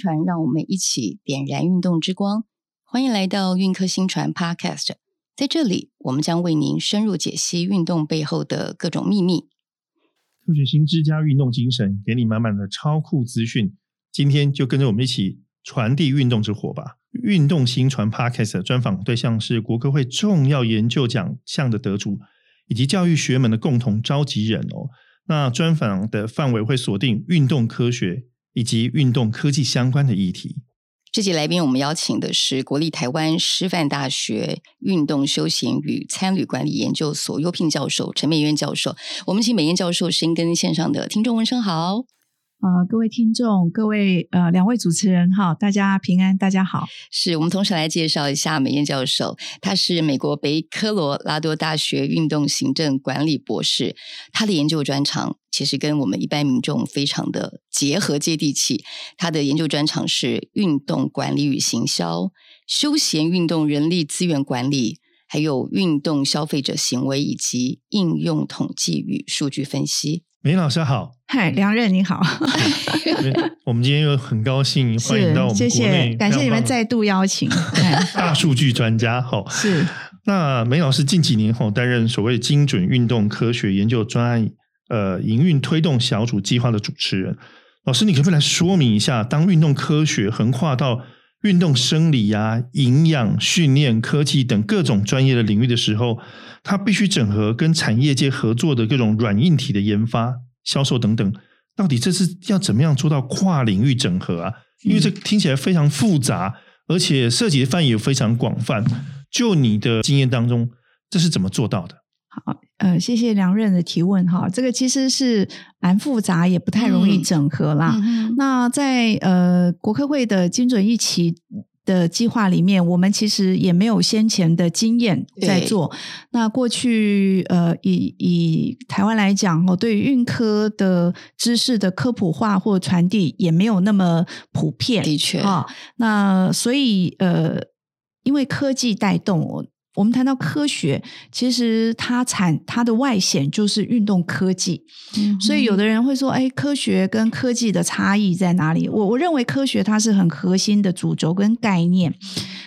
传，让我们一起点燃运动之光。欢迎来到运科新传 Podcast，在这里，我们将为您深入解析运动背后的各种秘密。科学新知加运动精神，给你满满的超酷资讯。今天就跟着我们一起传递运动之火吧！运动新传 Podcast 的专访对象是国科会重要研究奖项的得主，以及教育学门的共同召集人哦。那专访的范围会锁定运动科学。以及运动科技相关的议题。这集来宾，我们邀请的是国立台湾师范大学运动休闲与参旅管理研究所优聘教授陈美燕教授。我们请美燕教授先跟线上的听众问声好。呃，各位听众，各位呃两位主持人哈，大家平安，大家好。是我们同时来介绍一下美燕教授，他是美国北科罗拉多大学运动行政管理博士，他的研究专长其实跟我们一般民众非常的结合接地气。他的研究专长是运动管理与行销、休闲运动人力资源管理，还有运动消费者行为以及应用统计与数据分析。美燕老师好，嗨，梁任你好，我们今天又很高兴 欢迎到我们国内，谢谢，感谢你们再度邀请，大数据专家哈，是。那梅老师近几年后担任所谓精准运动科学研究专案呃营运推动小组计划的主持人，老师你可不可以来说明一下，当运动科学横跨到运动生理啊、营养、训练、科技等各种专业的领域的时候，它必须整合跟产业界合作的各种软硬体的研发、销售等等，到底这是要怎么样做到跨领域整合啊？因为这听起来非常复杂，而且涉及的范围也非常广泛。就你的经验当中，这是怎么做到的？好，呃，谢谢梁任的提问哈。这个其实是蛮复杂，也不太容易整合啦。嗯、那在呃国科会的精准一期的计划里面，我们其实也没有先前的经验在做。那过去呃以以台湾来讲哦，对于运科的知识的科普化或传递也没有那么普遍。的确啊，那所以呃，因为科技带动。我们谈到科学，其实它产它的外显就是运动科技，嗯、所以有的人会说：“哎，科学跟科技的差异在哪里？”我我认为科学它是很核心的主轴跟概念，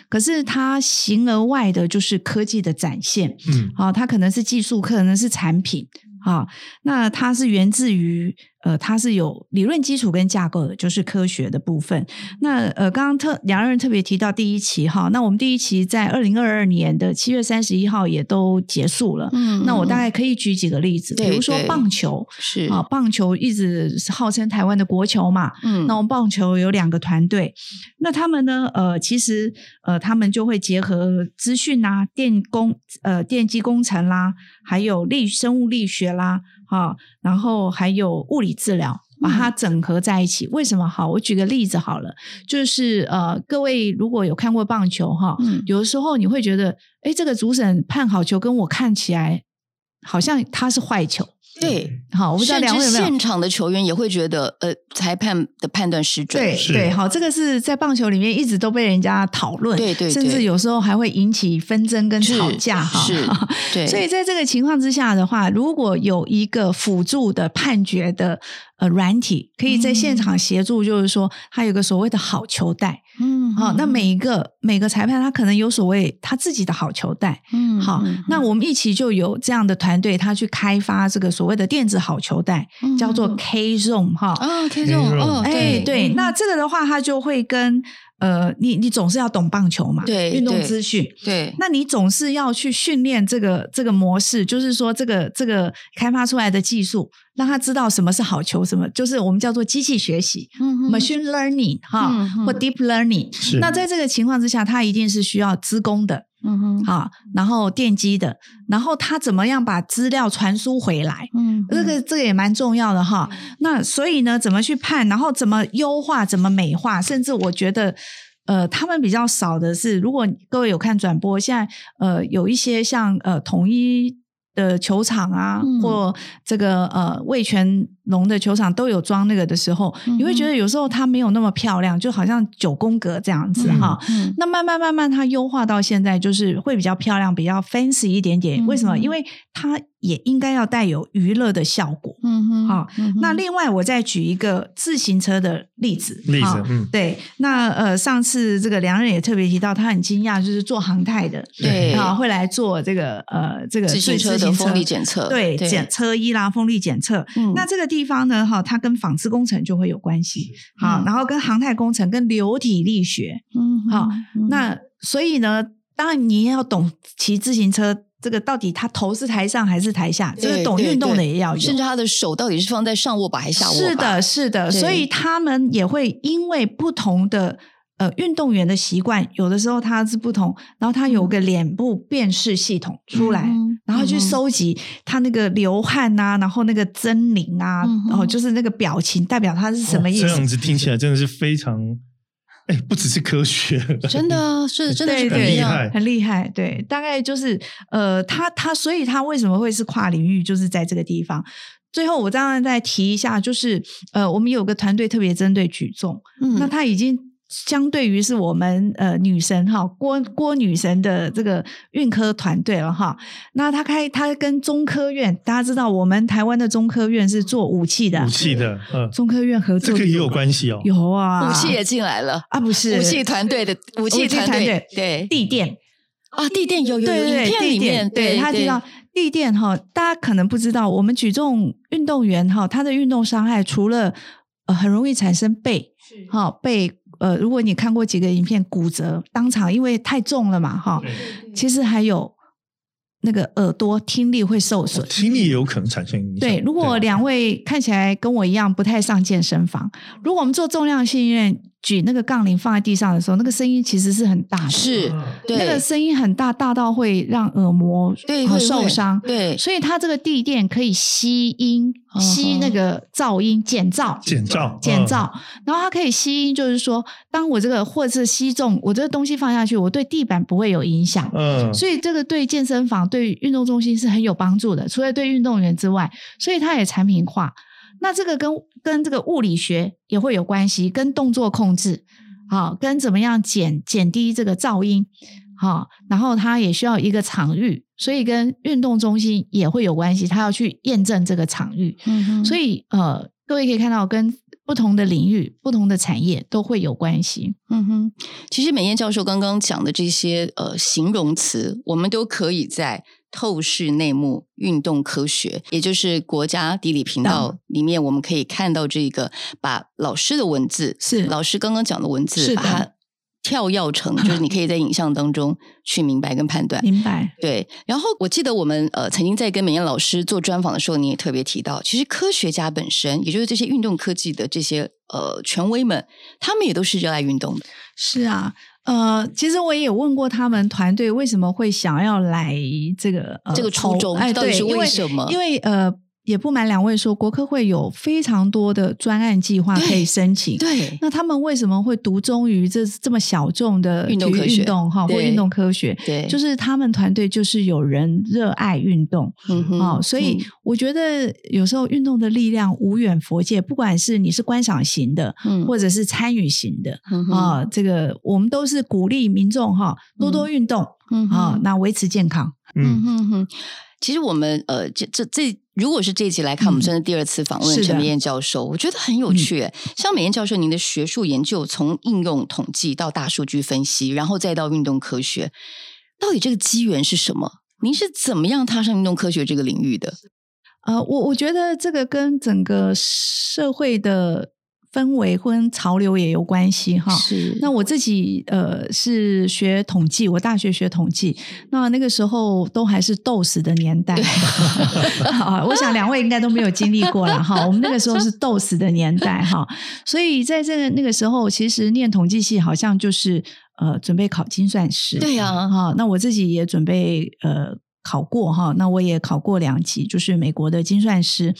可是它形而外的就是科技的展现。嗯，好，它可能是技术，可能是产品。啊，那它是源自于。呃，它是有理论基础跟架构的，就是科学的部分。那呃，刚刚特两个人特别提到第一期哈，那我们第一期在二零二二年的七月三十一号也都结束了。嗯，那我大概可以举几个例子，比如说棒球是啊，棒球一直是号称台湾的国球嘛。嗯，那我们棒球有两个团队，那他们呢，呃，其实呃，他们就会结合资讯啊、电工呃、电机工程啦，还有力生物力学啦。啊，然后还有物理治疗，把它整合在一起。嗯、为什么好？我举个例子好了，就是呃，各位如果有看过棒球哈，嗯、有的时候你会觉得，哎，这个主审判好球，跟我看起来好像他是坏球。对，好，我不知道两位有没有现场的球员也会觉得，呃，裁判的判断失准。对对，好，这个是在棒球里面一直都被人家讨论，对对，甚至有时候还会引起纷争跟吵架哈。是，对。所以在这个情况之下的话，如果有一个辅助的判决的。呃，软体可以在现场协助，就是说，他有个所谓的好球带，嗯，好，那每一个每个裁判他可能有所谓他自己的好球带，嗯，好，嗯、那我们一起就有这样的团队，他去开发这个所谓的电子好球带，嗯、叫做 K Zone 哈，哦，K Zone，哦，哎，对，对嗯、那这个的话，他就会跟。呃，你你总是要懂棒球嘛？对，运动资讯。对，那你总是要去训练这个这个模式，就是说这个这个开发出来的技术，让他知道什么是好球，什么就是我们叫做机器学习、嗯、哼 （machine learning） 哈，嗯、哼或 deep learning。是。那在这个情况之下，他一定是需要资工的。嗯哼，好，然后电机的，然后他怎么样把资料传输回来？嗯哼，这个这个也蛮重要的哈。那所以呢，怎么去判？然后怎么优化？怎么美化？甚至我觉得，呃，他们比较少的是，如果各位有看转播，现在呃有一些像呃统一的球场啊，嗯、或这个呃味全龙的球场都有装那个的时候，嗯、你会觉得有时候它没有那么漂亮，就好像九宫格这样子哈。嗯嗯、那慢慢慢慢它优化到现在，就是会比较漂亮，比较 fancy 一点点。嗯、为什么？因为它也应该要带有娱乐的效果。嗯哼，那另外我再举一个自行车的例子。例子，嗯，对。那呃，上次这个梁任也特别提到，他很惊讶，就是做航太的，对啊，会来做这个呃这个自行车的风力检测，对，检测车衣啦，风力检测。嗯，那这个地方呢，哈，它跟纺织工程就会有关系。好，嗯、然后跟航太工程、跟流体力学。嗯，好。嗯、那所以呢，当然你也要懂骑自行车。这个到底他头是台上还是台下？这个懂运动的也要有，甚至他的手到底是放在上握把还是下握把？是的，是的。所以他们也会因为不同的呃运动员的习惯，有的时候他是不同，然后他有个脸部辨识系统出来，嗯、然后去收集他那个流汗啊，然后那个狰狞啊，嗯、然后就是那个表情代表他是什么意思？这样子听起来真的是非常。哎，不只是科学，真的是真的是很厉害，很厉害。对，大概就是呃，他他，所以他为什么会是跨领域，就是在这个地方。最后，我当然再提一下，就是呃，我们有个团队特别针对举重，嗯，那他已经。相对于是我们呃女神哈郭郭女神的这个运科团队了哈，那她开她跟中科院，大家知道我们台湾的中科院是做武器的，武器的，嗯，中科院合作这个也有关系哦，有啊，武器也进来了。啊，不是。武器团队的武器团队，对。地电啊，地电有有有影片里面，对他提到地电哈，大家可能不知道，我们举重运动员哈，他的运动伤害除了呃很容易产生背，哈背。呃，如果你看过几个影片，骨折当场，因为太重了嘛，哈，其实还有那个耳朵听力会受损，听力也有可能产生影响。对，如果两位看起来跟我一样不太上健身房，如果我们做重量训练。举那个杠铃放在地上的时候，那个声音其实是很大的，是，对，那个声音很大，大到会让耳膜对受伤，对，所以它这个地垫可以吸音，吸那个噪音，减噪，减噪，减噪，然后它可以吸音，就是说，当我这个或者是吸重，我这个东西放下去，我对地板不会有影响，嗯，所以这个对健身房、对运动中心是很有帮助的，除了对运动员之外，所以它也产品化。那这个跟跟这个物理学也会有关系，跟动作控制，好，跟怎么样减减低这个噪音，好，然后它也需要一个场域，所以跟运动中心也会有关系，它要去验证这个场域，嗯哼，所以呃，各位可以看到，跟不同的领域、不同的产业都会有关系，嗯哼。其实美燕教授刚刚讲的这些呃形容词，我们都可以在。透视内幕运动科学，也就是国家地理频道里面，我们可以看到这个，把老师的文字是老师刚刚讲的文字，把它跳跃成，就是你可以在影像当中去明白跟判断。明白。对。然后我记得我们呃曾经在跟美艳老师做专访的时候，你也特别提到，其实科学家本身，也就是这些运动科技的这些呃权威们，他们也都是热爱运动的。是啊。呃，其实我也有问过他们团队为什么会想要来这个呃这个初衷，哎，到底是为什么？因为，因为呃。也不瞒两位说，国科会有非常多的专案计划可以申请。对，对那他们为什么会独钟于这这么小众的运动科学？运动哈，或运动科学？对，就是他们团队就是有人热爱运动。嗯哼，哦，所以我觉得有时候运动的力量无远佛界，不管是你是观赏型的，嗯，或者是参与型的，啊，这个我们都是鼓励民众哈多多运动，嗯啊，那维持健康。嗯哼哼。其实我们呃，这这这，如果是这一集来看，我们真的第二次访问陈美燕教授，我觉得很有趣。嗯、像美燕教授，您的学术研究从应用统计到大数据分析，然后再到运动科学，到底这个机缘是什么？您是怎么样踏上运动科学这个领域的？呃，我我觉得这个跟整个社会的。氛围跟潮流也有关系哈。是。那我自己呃是学统计，我大学学统计。那那个时候都还是 DOS 的年代。对 好，我想两位应该都没有经历过了哈。我们那个时候是 DOS 的年代哈。所以在这个那个时候，其实念统计系好像就是呃准备考精算师。对呀、啊。哈，那我自己也准备呃考过哈。那我也考过两级，就是美国的精算师。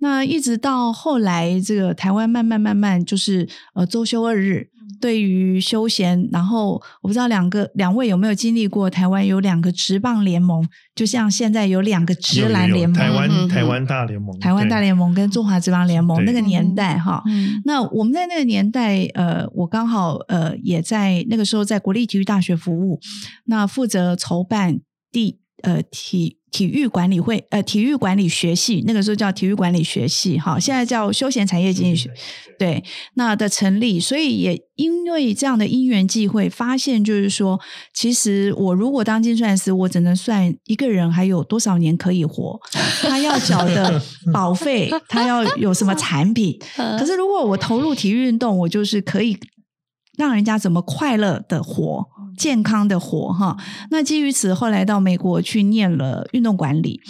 那一直到后来，这个台湾慢慢慢慢就是呃周休二日，对于休闲，然后我不知道两个两位有没有经历过台湾有两个职棒联盟，就像现在有两个职篮联盟，台湾台湾大联盟，台湾大联盟跟中华职棒联盟那个年代哈。嗯、那我们在那个年代，呃，我刚好呃也在那个时候在国立体育大学服务，那负责筹办第呃体。体育管理会，呃，体育管理学系，那个时候叫体育管理学系，哈，现在叫休闲产业经济学，对，那的成立，所以也因为这样的因缘际会，发现就是说，其实我如果当精算师，我只能算一个人还有多少年可以活，他要缴的 保费，他要有什么产品，可是如果我投入体育运动，我就是可以让人家怎么快乐的活。健康的活哈，那基于此，后来到美国去念了运动管理。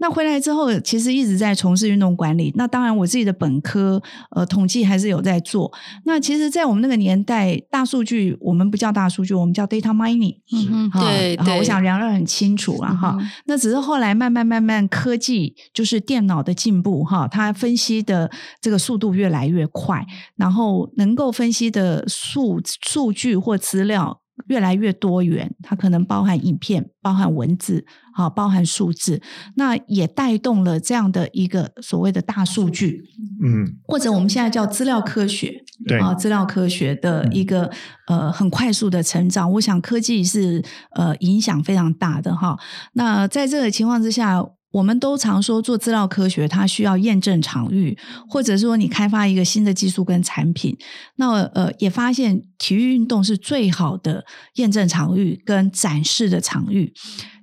那回来之后，其实一直在从事运动管理。那当然，我自己的本科呃统计还是有在做。那其实，在我们那个年代，大数据我们不叫大数据，我们叫 data mining。嗯嗯，对对。我想梁乐很清楚了哈。嗯、那只是后来慢慢慢慢科技就是电脑的进步哈，它分析的这个速度越来越快，然后能够分析的数数据或资料。越来越多元，它可能包含影片、包含文字、好，包含数字，那也带动了这样的一个所谓的大数据，嗯，或者我们现在叫资料科学，对。啊，资料科学的一个呃很快速的成长，我想科技是呃影响非常大的哈。那在这个情况之下。我们都常说做资料科学，它需要验证场域，或者说你开发一个新的技术跟产品。那呃，也发现体育运动是最好的验证场域跟展示的场域。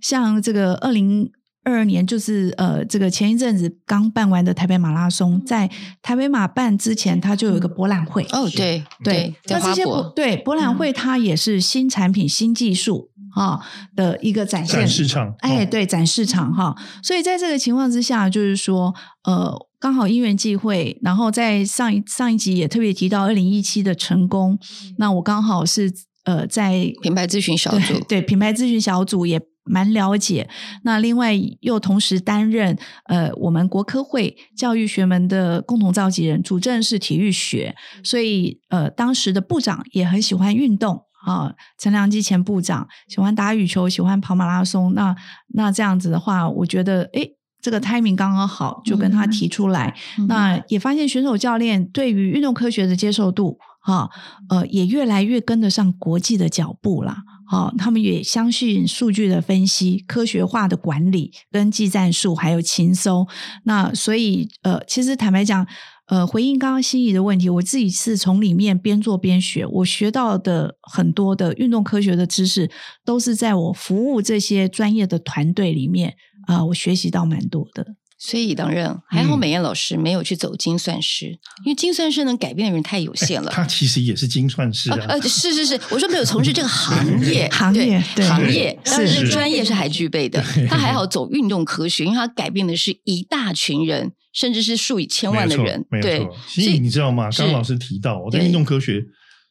像这个二零二二年，就是呃，这个前一阵子刚办完的台北马拉松，在台北马办之前，它就有一个博览会。哦，对对，那这些博对博览会，它也是新产品、新技术。啊的一个展现展示场，哎，对，展市场哈，所以在这个情况之下，就是说，呃，刚好因缘际会，然后在上一上一集也特别提到二零一七的成功，那我刚好是呃在品牌咨询小组，对，对品牌咨询小组也蛮了解，那另外又同时担任呃我们国科会教育学门的共同召集人，主政是体育学，所以呃当时的部长也很喜欢运动。啊，陈良基前部长喜欢打羽球，喜欢跑马拉松。那那这样子的话，我觉得，诶，这个 timing 刚刚好，就跟他提出来。嗯、那也发现选手教练对于运动科学的接受度，哈，呃，也越来越跟得上国际的脚步啦。好，他们也相信数据的分析、科学化的管理跟技战术，还有情搜。那所以，呃，其实坦白讲。呃，回应刚刚心仪的问题，我自己是从里面边做边学，我学到的很多的运动科学的知识，都是在我服务这些专业的团队里面啊、我学习到蛮多的。所以当然还好，美艳老师没有去走精算师，嗯、因为精算师能改变的人太有限了。他其实也是精算师啊，呃，是是是，我说没有从事这个行业，行业对行业，但是，是专业是还具备的。他还好走运动科学，因为他改变的是一大群人。甚至是数以千万的人，没错，对。所以你知道吗？刚刚老师提到，我在运动科学，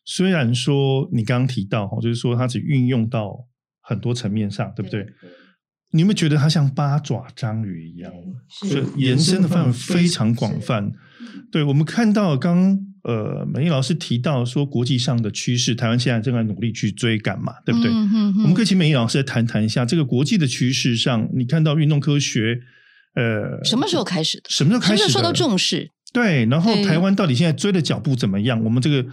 虽然说你刚刚提到，就是说它只运用到很多层面上，对不对？你有没有觉得它像八爪章鱼一样，就延伸的范围非常广泛？对，我们看到刚呃美丽老师提到说，国际上的趋势，台湾现在正在努力去追赶嘛，对不对？我们可以请美丽老师来谈谈一下这个国际的趋势上，你看到运动科学。呃，什么时候开始的？什么时候开始的？受到重视？对，然后台湾到底现在追的脚步怎么样？我们这个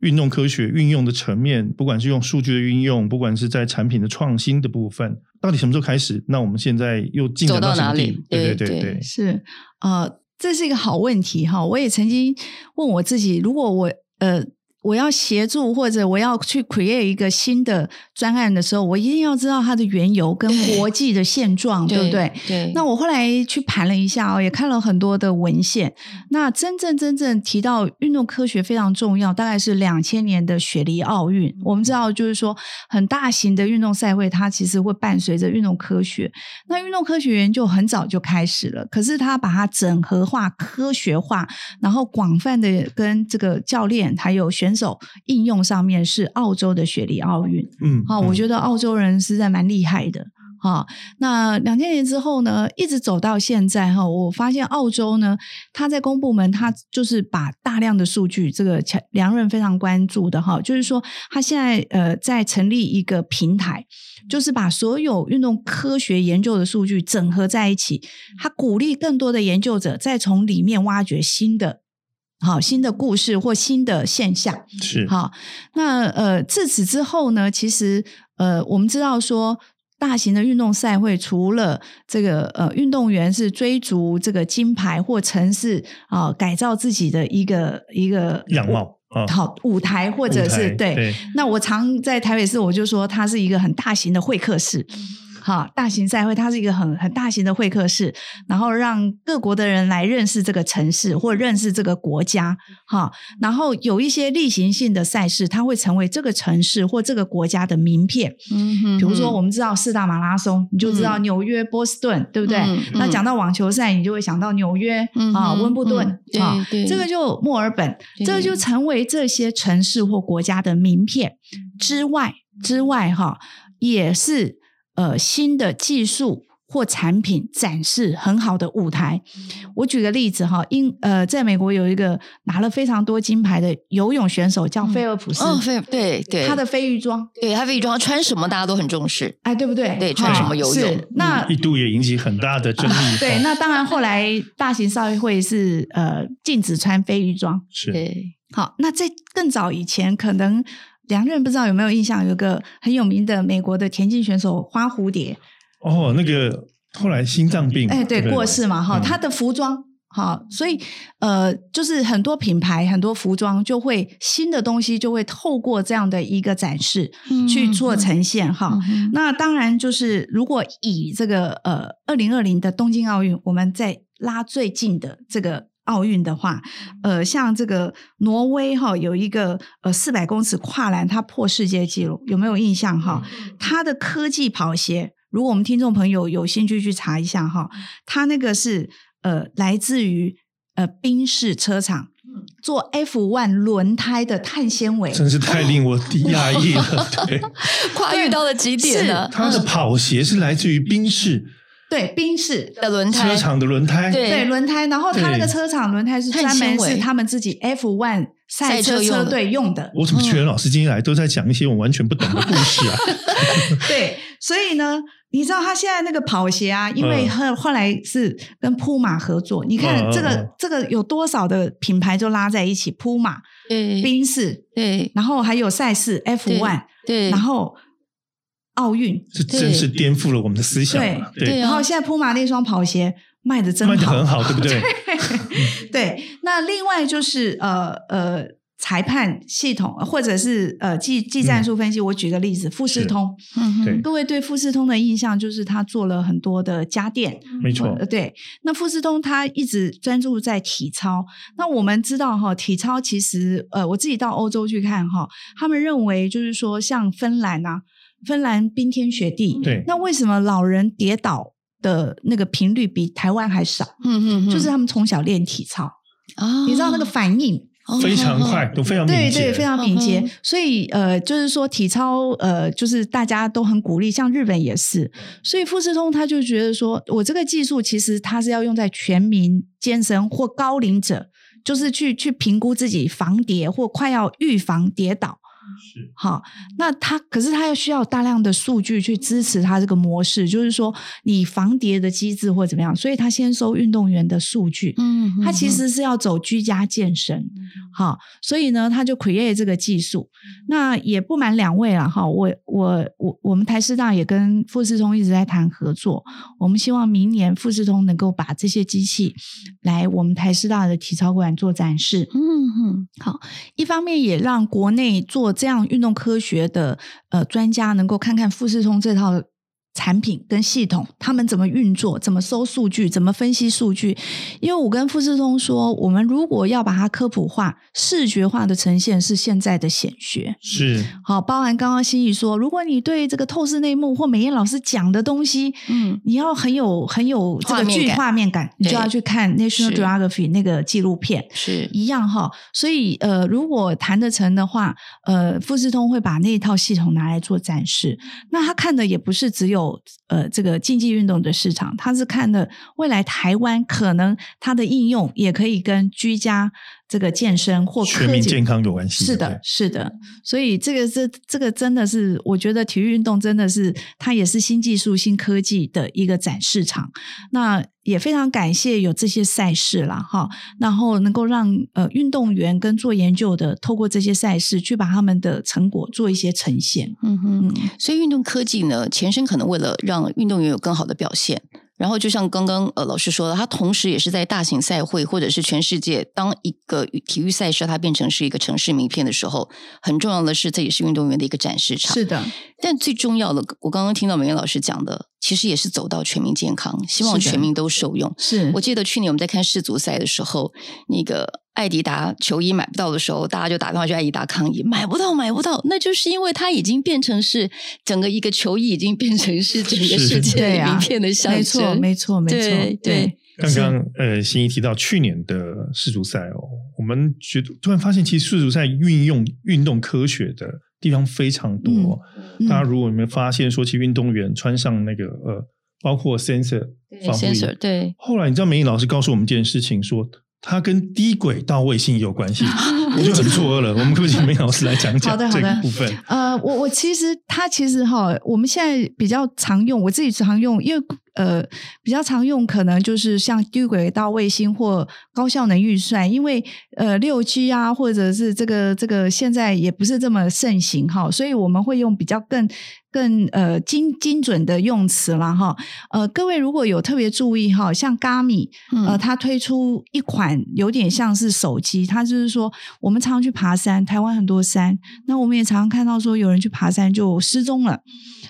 运动科学运用的层面，不管是用数据的运用，不管是在产品的创新的部分，到底什么时候开始？那我们现在又进展到什么地？对对对是呃，这是一个好问题哈。我也曾经问我自己，如果我呃。我要协助或者我要去 create 一个新的专案的时候，我一定要知道它的缘由跟国际的现状，对，对不对？对。那我后来去盘了一下哦，也看了很多的文献。那真正真正提到运动科学非常重要，大概是两千年的雪梨奥运。我们知道，就是说很大型的运动赛会，它其实会伴随着运动科学。那运动科学研究很早就开始了，可是它把它整合化、科学化，然后广泛的跟这个教练还有选手应用上面是澳洲的雪梨奥运，嗯，好，我觉得澳洲人实在蛮厉害的，哈，那两千年之后呢，一直走到现在哈，我发现澳洲呢，他在公部门，他就是把大量的数据，这个梁润非常关注的哈，就是说他现在呃在成立一个平台，就是把所有运动科学研究的数据整合在一起，他鼓励更多的研究者再从里面挖掘新的好新的故事或新的现象，是好。那呃自此之后呢，其实呃我们知道说。大型的运动赛会，除了这个呃，运动员是追逐这个金牌或城市啊、呃，改造自己的一个一个样貌，好、哦、舞台，或者是对，对。那我常在台北市，我就说它是一个很大型的会客室。哈，大型赛会它是一个很很大型的会客室，然后让各国的人来认识这个城市或认识这个国家。哈，然后有一些例行性的赛事，它会成为这个城市或这个国家的名片。嗯哼，比如说我们知道四大马拉松，你就知道纽约、波士顿，对不对？嗯、那讲到网球赛，你就会想到纽约、嗯、啊，温布顿啊，这个就墨尔本，这个就成为这些城市或国家的名片之外之外，哈，也是。呃，新的技术或产品展示很好的舞台。我举个例子哈，英呃，在美国有一个拿了非常多金牌的游泳选手叫菲尔普斯，哦，菲对对，他的飞鱼装，对他飞鱼装穿什么大家都很重视，哎，对不对？对，穿什么游泳，那一度也引起很大的争议。对，那当然后来大型赛会是呃禁止穿飞鱼装，是。好，那在更早以前可能。梁润不知道有没有印象，有个很有名的美国的田径选手花蝴蝶。哦，那个后来心脏病，哎，对，过世嘛，哈、嗯，他的服装，哈，所以呃，就是很多品牌、很多服装就会新的东西就会透过这样的一个展示去做呈现，哈、嗯。那当然就是如果以这个呃二零二零的东京奥运，我们在拉最近的这个。奥运的话，呃，像这个挪威哈有一个呃四百公尺跨栏，它破世界纪录，有没有印象哈？它的科技跑鞋，如果我们听众朋友有兴趣去查一下哈，它那个是呃来自于呃宾士车厂做 F1 轮胎的碳纤维，真是太令我 讶异了，对，跨越到了极点了。它的跑鞋是来自于宾士。对，宾士的轮胎，车厂的轮胎，对，对轮胎。然后他那个车厂轮胎是专门是他们自己 F one 赛车车队用的。我怎么觉得老师今天来都在讲一些我完全不懂的故事啊？对，所以呢，你知道他现在那个跑鞋啊，因为后后来是跟铺马合作，你看这个、嗯、这个有多少的品牌就拉在一起，铺马，对，宾士，对，然后还有赛事 F one，对，然后。奥运这真是颠覆了我们的思想。对对，对，然后现在普马那双跑鞋卖的真好，卖的很好，对不对？对，对，那另外就是呃呃，裁判系统或者是呃技技战术分析。我举个例子，富士通，嗯，各位对富士通的印象就是他做了很多的家电，没错。对，那富士通他一直专注在体操。那我们知道哈，体操其实呃，我自己到欧洲去看哈，他们认为就是说像芬兰啊。芬兰冰天雪地，对，那为什么老人跌倒的那个频率比台湾还少？嗯嗯，就是他们从小练体操啊，你知道那个反应非常快，都非常敏捷，对对，非常敏捷。所以呃，就是说体操呃，就是大家都很鼓励，像日本也是。所以富士通他就觉得说，我这个技术其实它是要用在全民健身或高龄者，就是去去评估自己防跌或快要预防跌倒。是好，那他可是他要需要大量的数据去支持他这个模式，就是说你防跌的机制或怎么样，所以他先收运动员的数据。嗯，他其实是要走居家健身。嗯、好，所以呢，他就 create 这个技术。嗯、那也不瞒两位了哈，我我我我们台师大也跟富士通一直在谈合作，我们希望明年富士通能够把这些机器来我们台师大的体操馆做展示。嗯哼，好，一方面也让国内做。这样运动科学的呃专家能够看看富士通这套。产品跟系统，他们怎么运作？怎么收数据？怎么分析数据？因为我跟富士通说，我们如果要把它科普化、视觉化的呈现，是现在的显学。是好，包含刚刚心怡说，如果你对这个透视内幕或美艳老师讲的东西，嗯，你要很有很有这个具画面感，你就要去看 National Geography 那个纪录片，是一样哈。所以呃，如果谈得成的话，呃，富士通会把那一套系统拿来做展示。那他看的也不是只有。呃这个竞技运动的市场，他是看的未来台湾可能它的应用也可以跟居家这个健身或全民健康有关系。是的，是的，所以这个是这个真的是，我觉得体育运动真的是它也是新技术、新科技的一个展示场。那也非常感谢有这些赛事啦，哈，然后能够让呃运动员跟做研究的透过这些赛事去把他们的成果做一些呈现。嗯哼，嗯，所以运动科技呢，前身可能为了让运动员有更好的表现。然后，就像刚刚呃老师说的，他同时也是在大型赛会或者是全世界，当一个体育赛事它变成是一个城市名片的时候，很重要的是，这也是运动员的一个展示场。是的，但最重要的，我刚刚听到美艳老师讲的，其实也是走到全民健康，希望全民都受用。是，我记得去年我们在看世足赛的时候，那个。爱迪达球衣买不到的时候，大家就打电话去爱迪达抗议，买不到，买不到。那就是因为它已经变成是整个一个球衣，已经变成是整个世界名片的象征。没错，没错，没错。对，刚刚呃，欣怡提到去年的世足赛哦，我们觉得突然发现，其实世足赛运用运动科学的地方非常多。嗯、大家如果你们发现说，其实运动员穿上那个呃，包括 sensor 防护衣，对，对。后来你知道，美燕老师告诉我们一件事情说。它跟低轨道卫星有关系，我就很错愕了。我们可不可以请美老师来讲讲这个部分？呃，我我其实它其实哈，我们现在比较常用，我自己常用，因为呃比较常用，可能就是像低轨道卫星或高效能预算，因为呃六 G 啊，或者是这个这个现在也不是这么盛行哈，所以我们会用比较更。更呃精精准的用词了哈，呃，各位如果有特别注意哈，像 Garmin 呃，它推出一款有点像是手机，它就是说我们常常去爬山，台湾很多山，那我们也常常看到说有人去爬山就失踪了。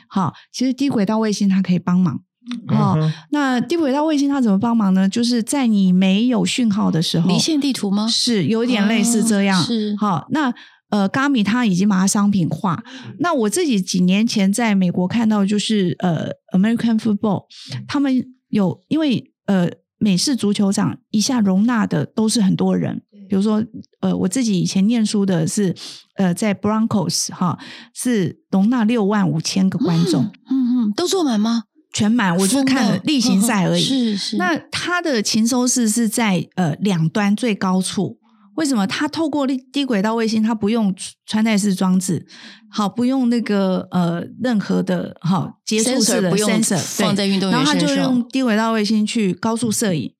好，其实低轨道卫星它可以帮忙。哦，那低轨道卫星它怎么帮忙呢？就是在你没有讯号的时候，离线地图吗？是有点类似这样。哦、是好，那。呃，Garmin 它已经把它商品化。那我自己几年前在美国看到，就是呃，American Football，他们有因为呃，美式足球场一下容纳的都是很多人。比如说，呃，我自己以前念书的是呃，在 Broncos 哈，是容纳六万五千个观众。嗯嗯，都坐满吗？全满，我就看了例行赛而已。是是。那它的勤收视是在呃两端最高处。为什么它透过低轨道卫星，它不用穿戴式装置，好，不用那个呃任何的好接触式的 sensor 放在运动员身上，然后它就用低轨道卫星去高速摄影。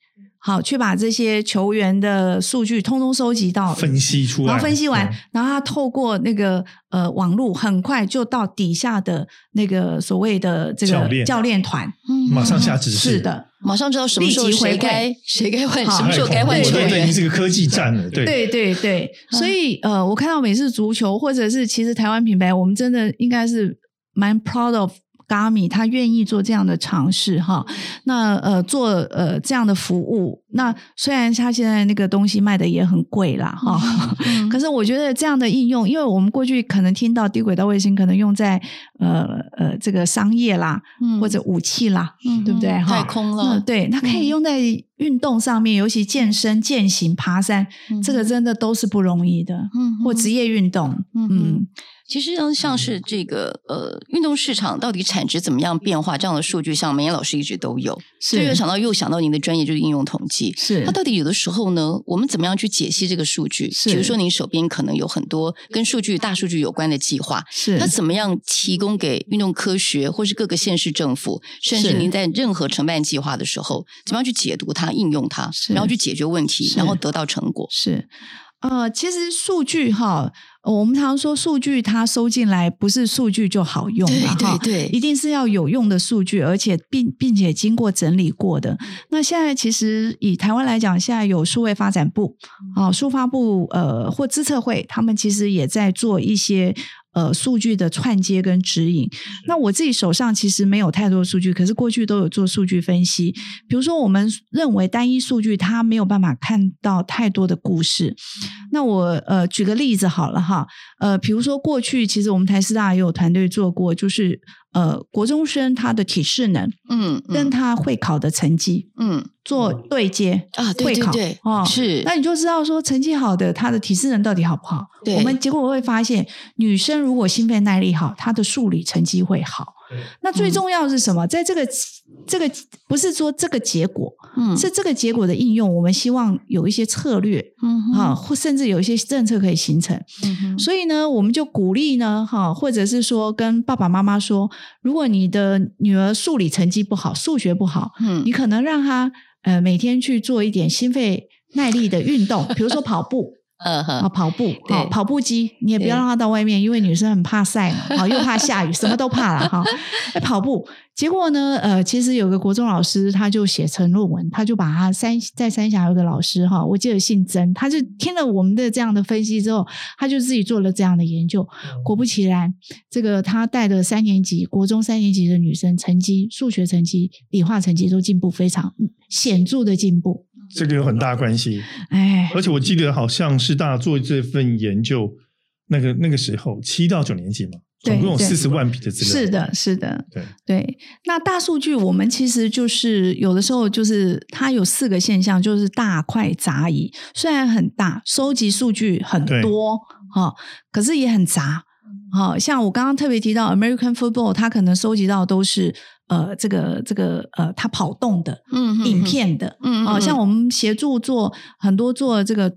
好，去把这些球员的数据通通收集到，分析出来，然后分析完，嗯、然后他透过那个呃网络，很快就到底下的那个所谓的这个教练团，嗯、马上下指示，是的，马上知道什么时候谁该谁该换，什么时候该换球员，对，是个科技战了，对。对对对，所以呃，我看到美式足球或者是其实台湾品牌，我们真的应该是蛮 proud of。Garmin 他愿意做这样的尝试哈，那呃做呃这样的服务，那虽然他现在那个东西卖的也很贵啦哈，嗯、可是我觉得这样的应用，因为我们过去可能听到低轨道卫星可能用在呃呃这个商业啦，嗯、或者武器啦，嗯、对不对？太空了，对，它可以用在运动上面，尤其健身、健行、爬山，嗯、这个真的都是不容易的，嗯，或职业运动，嗯。嗯其实像像是这个呃运动市场到底产值怎么样变化这样的数据，像美燕老师一直都有。是。又想到又想到您的专业就是应用统计。是。它到底有的时候呢，我们怎么样去解析这个数据？是。比如说您手边可能有很多跟数据、大数据有关的计划。是。它怎么样提供给运动科学或是各个县市政府，甚至您在任何承办计划的时候，怎么样去解读它、应用它，然后去解决问题，然后得到成果？是。呃，其实数据哈，我们常说数据它收进来不是数据就好用了哈，对，对，对，一定是要有用的数据，而且并并且经过整理过的。那现在其实以台湾来讲，现在有数位发展部啊，数发部呃或资策会，他们其实也在做一些。呃，数据的串接跟指引。那我自己手上其实没有太多数据，可是过去都有做数据分析。比如说，我们认为单一数据它没有办法看到太多的故事。那我呃举个例子好了哈，呃，比如说过去其实我们台师大也有团队做过，就是。呃，国中生他的体适能，嗯，跟他会考的成绩，嗯，做对接啊，会考哦，是，那你就知道说成绩好的他的体适能到底好不好？对，我们结果会发现，女生如果心肺耐力好，她的数理成绩会好。那最重要是什么？在这个这个不是说这个结果，嗯，是这个结果的应用，我们希望有一些策略，嗯，啊，或甚至有一些政策可以形成。嗯，所以呢，我们就鼓励呢，哈，或者是说跟爸爸妈妈说，如果你的女儿数理成绩不好，数学不好，嗯，你可能让她呃每天去做一点心肺耐力的运动，比如说跑步。呃，好跑步，好跑步机，你也不要让他到外面，因为女生很怕晒嘛，好 又怕下雨，什么都怕了哈。跑步，结果呢，呃，其实有个国中老师，他就写成论文，他就把他三在三峡有个老师哈，我记得姓曾，他就听了我们的这样的分析之后，他就自己做了这样的研究。果不其然，这个他带的三年级国中三年级的女生成绩，数学成绩、理化成绩都进步非常显著的进步。这个有很大关系，哎，而且我记得好像是大家做这份研究，那个那个时候七到九年级嘛，总共有四十万笔的资料，是的，是的，对。对。那大数据我们其实就是有的时候就是它有四个现象，就是大块杂异，虽然很大，收集数据很多哈，可是也很杂。好像我刚刚特别提到 American Football，它可能收集到都是。呃，这个这个呃，他跑动的，嗯，影片的，嗯，哦，像我们协助做很多做这个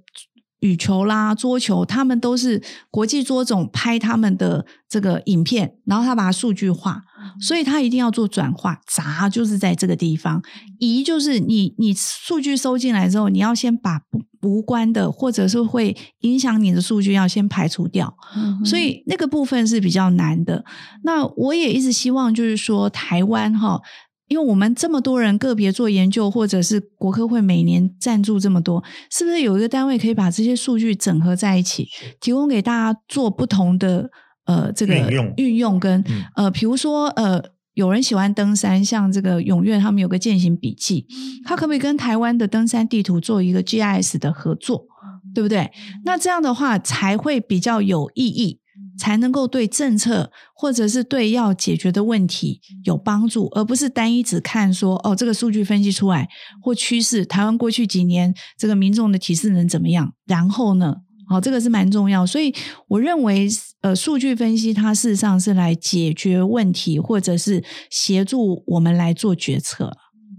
羽球啦、桌球，他们都是国际桌总拍他们的这个影片，然后他把它数据化，所以他一定要做转化。杂就是在这个地方，移就是你你数据收进来之后，你要先把不无关的或者是会影响你的数据要先排除掉，嗯、所以那个部分是比较难的。那我也一直希望就是说台湾哈，因为我们这么多人个别做研究，或者是国科会每年赞助这么多，是不是有一个单位可以把这些数据整合在一起，提供给大家做不同的呃这个运用运用跟、嗯、呃，比如说呃。有人喜欢登山，像这个永跃他们有个健行笔记，他可不可以跟台湾的登山地图做一个 GIS 的合作，对不对？那这样的话才会比较有意义，才能够对政策或者是对要解决的问题有帮助，而不是单一只看说哦，这个数据分析出来或趋势，台湾过去几年这个民众的体适能怎么样？然后呢？好，这个是蛮重要，所以我认为，呃，数据分析它事实上是来解决问题，或者是协助我们来做决策。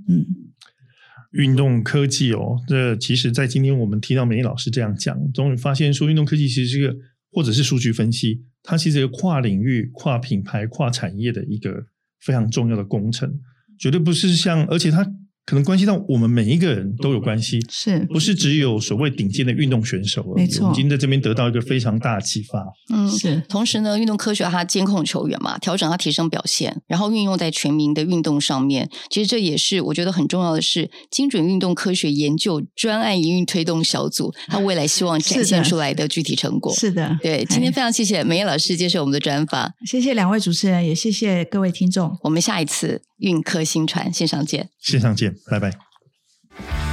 嗯，运动科技哦，这其实，在今天我们听到美丽老师这样讲，终于发现说，运动科技其实是个，或者是数据分析，它其实是跨领域、跨品牌、跨产业的一个非常重要的工程，绝对不是像，而且它。可能关系到我们每一个人都有关系，是不是只有所谓顶尖的运动选手而已？没错，我们今天在这边得到一个非常大的启发。嗯，是。同时呢，运动科学它监控球员嘛，调整它提升表现，然后运用在全民的运动上面。其实这也是我觉得很重要的是精准运动科学研究专案营运推动小组，它未来希望展现出来的具体成果。是的，是的对。今天非常谢谢梅艳老师接受我们的专访，谢谢两位主持人，也谢谢各位听众。我们下一次运科新传线上见，线上见，拜拜。